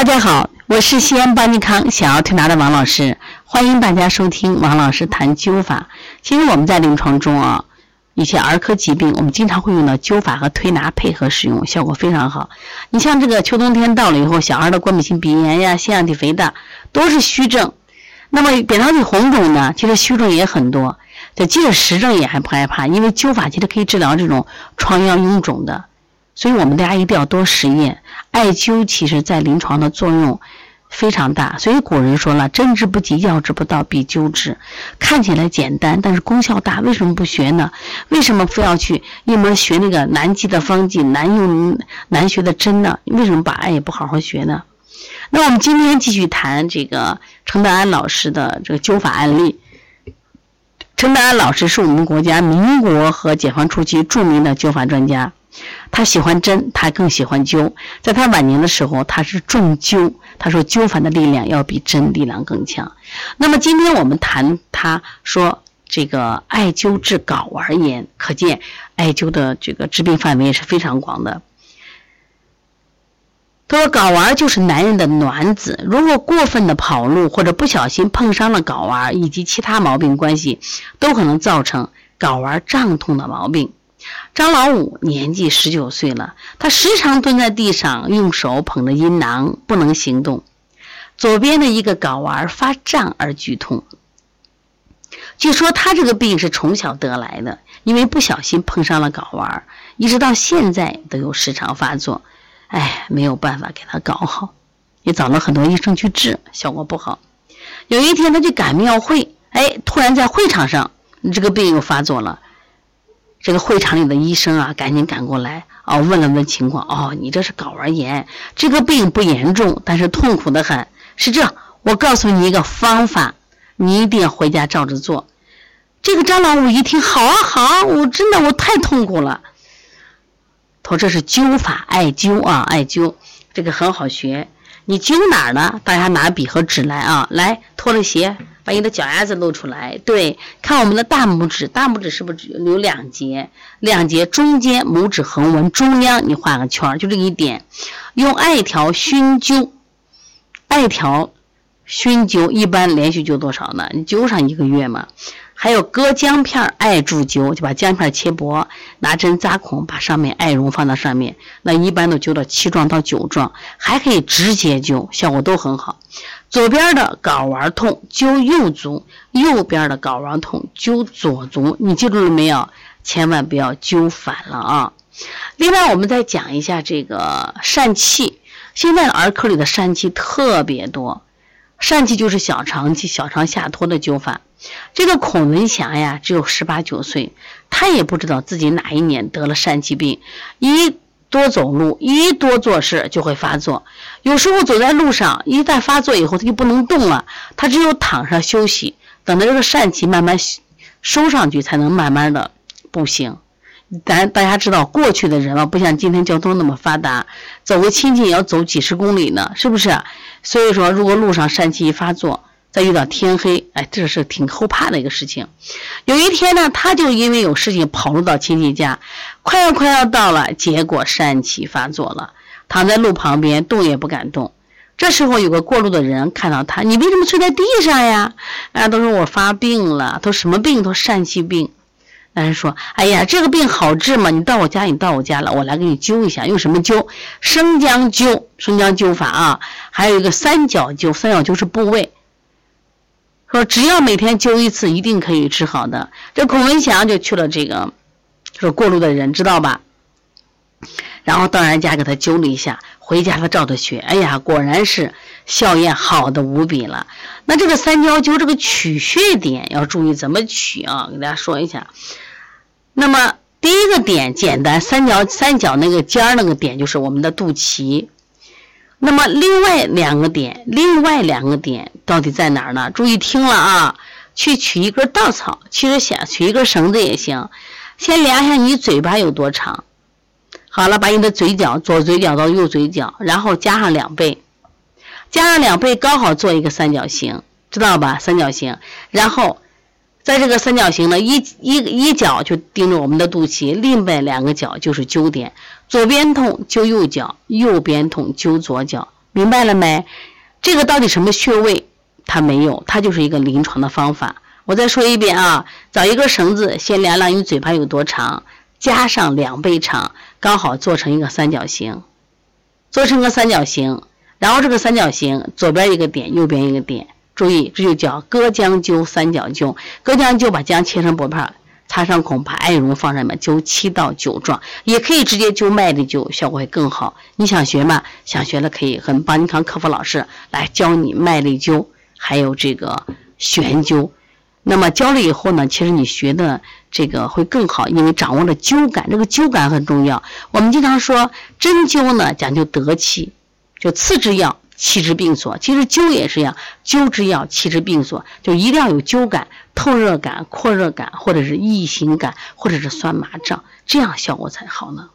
大家好，我是西安邦尼康小儿推拿的王老师，欢迎大家收听王老师谈灸法。其实我们在临床中啊，一些儿科疾病，我们经常会用到灸法和推拿配合使用，效果非常好。你像这个秋冬天到了以后，小孩的过敏性鼻炎呀、腺样体肥大都是虚症。那么扁桃体红肿呢，其实虚症也很多。这即使实症也还不害怕，因为灸法其实可以治疗这种疮疡臃肿的。所以我们大家一定要多实验。艾灸其实在临床的作用非常大，所以古人说了“针之不及，药之不到，必灸之”。看起来简单，但是功效大，为什么不学呢？为什么非要去一门学那个难记的方剂、难用难学的针呢？为什么把艾也不好好学呢？那我们今天继续谈这个程德安老师的这个灸法案例。陈德安老师是我们国家民国和解放初期著名的灸法专家。他喜欢针，他更喜欢灸。在他晚年的时候，他是重灸。他说灸法的力量要比针力量更强。那么今天我们谈，他说这个艾灸治睾丸炎，可见艾灸的这个治病范围也是非常广的。他说睾丸就是男人的卵子，如果过分的跑路或者不小心碰伤了睾丸，以及其他毛病关系，都可能造成睾丸胀痛的毛病。张老五年纪十九岁了，他时常蹲在地上，用手捧着阴囊，不能行动。左边的一个睾丸发胀而剧痛。据说他这个病是从小得来的，因为不小心碰伤了睾丸，一直到现在都有时常发作。哎，没有办法给他搞好，也找了很多医生去治，效果不好。有一天他去赶庙会，哎，突然在会场上，这个病又发作了。这个会场里的医生啊，赶紧赶过来啊，问了问情况。哦，你这是睾丸炎，这个病不严重，但是痛苦的很。是这，我告诉你一个方法，你一定要回家照着做。这个张老五一听，好啊好啊，我真的我太痛苦了。他说这是灸法，艾灸啊，艾灸，这个很好学。你灸哪儿呢？大家拿笔和纸来啊，来脱了鞋。把你的脚丫子露出来，对，看我们的大拇指，大拇指是不是有两节？两节中间拇指横纹中央，你画个圈就这一点。用艾条熏灸，艾条熏灸一般连续灸多少呢？你灸上一个月嘛。还有割姜片艾柱灸，就把姜片切薄，拿针扎孔，把上面艾绒放到上面，那一般都灸到七壮到九壮，还可以直接灸，效果都很好。左边的睾丸痛灸右足，右边的睾丸痛灸左足，你记住了没有？千万不要灸反了啊！另外，我们再讲一下这个疝气。现在儿科里的疝气特别多，疝气就是小肠气、小肠下脱的灸法。这个孔文祥呀，只有十八九岁，他也不知道自己哪一年得了疝气病，一。多走路，一多做事就会发作。有时候走在路上，一旦发作以后，他就不能动了，他只有躺上休息，等到这个疝气慢慢收上去，才能慢慢的步行。咱大家知道，过去的人了，不像今天交通那么发达，走个亲戚也要走几十公里呢，是不是？所以说，如果路上疝气一发作，再遇到天黑，哎，这是挺后怕的一个事情。有一天呢，他就因为有事情跑路到亲戚家，快要快要到了，结果疝气发作了，躺在路旁边，动也不敢动。这时候有个过路的人看到他，你为什么睡在地上呀？啊，都说我发病了，都什么病？都疝气病。男人说：“哎呀，这个病好治吗？你到我家，你到我家了，我来给你灸一下。用什么灸？生姜灸，生姜灸法啊。还有一个三角灸，三角灸是部位。”说只要每天灸一次，一定可以治好的。这孔文祥就去了这个，说过路的人知道吧？然后到人家给他灸了一下，回家他照着学，哎呀，果然是效验好的无比了。那这个三焦灸这个取穴点要注意怎么取啊？给大家说一下。那么第一个点简单，三角三角那个尖儿那个点就是我们的肚脐。那么另外两个点，另外两个点到底在哪儿呢？注意听了啊！去取一根稻草，其实想取一根绳子也行。先量一下你嘴巴有多长。好了，把你的嘴角，左嘴角到右嘴角，然后加上两倍，加上两倍刚好做一个三角形，知道吧？三角形，然后。在这个三角形呢，一一一角就盯着我们的肚脐，另外两个角就是灸点。左边痛灸右脚，右边痛灸左脚，明白了没？这个到底什么穴位？它没有，它就是一个临床的方法。我再说一遍啊，找一根绳子，先量量你嘴巴有多长，加上两倍长，刚好做成一个三角形，做成个三角形，然后这个三角形左边一个点，右边一个点，注意这就叫割姜灸三角灸。割姜灸把姜切成薄片，擦上孔，把艾绒放上面，灸七到九壮，也可以直接灸麦粒灸，效果会更好。你想学吗？想学的可以和邦尼康客服老师来教你麦粒灸，还有这个悬灸。那么教了以后呢，其实你学的这个会更好，因为掌握了灸感，这个灸感很重要。我们经常说针灸呢讲究得气，就次之要，气之病所。其实灸也是一样，灸之要，气之病所，就一定要有灸感、透热感、扩热感，或者是异形感，或者是酸麻胀，这样效果才好呢。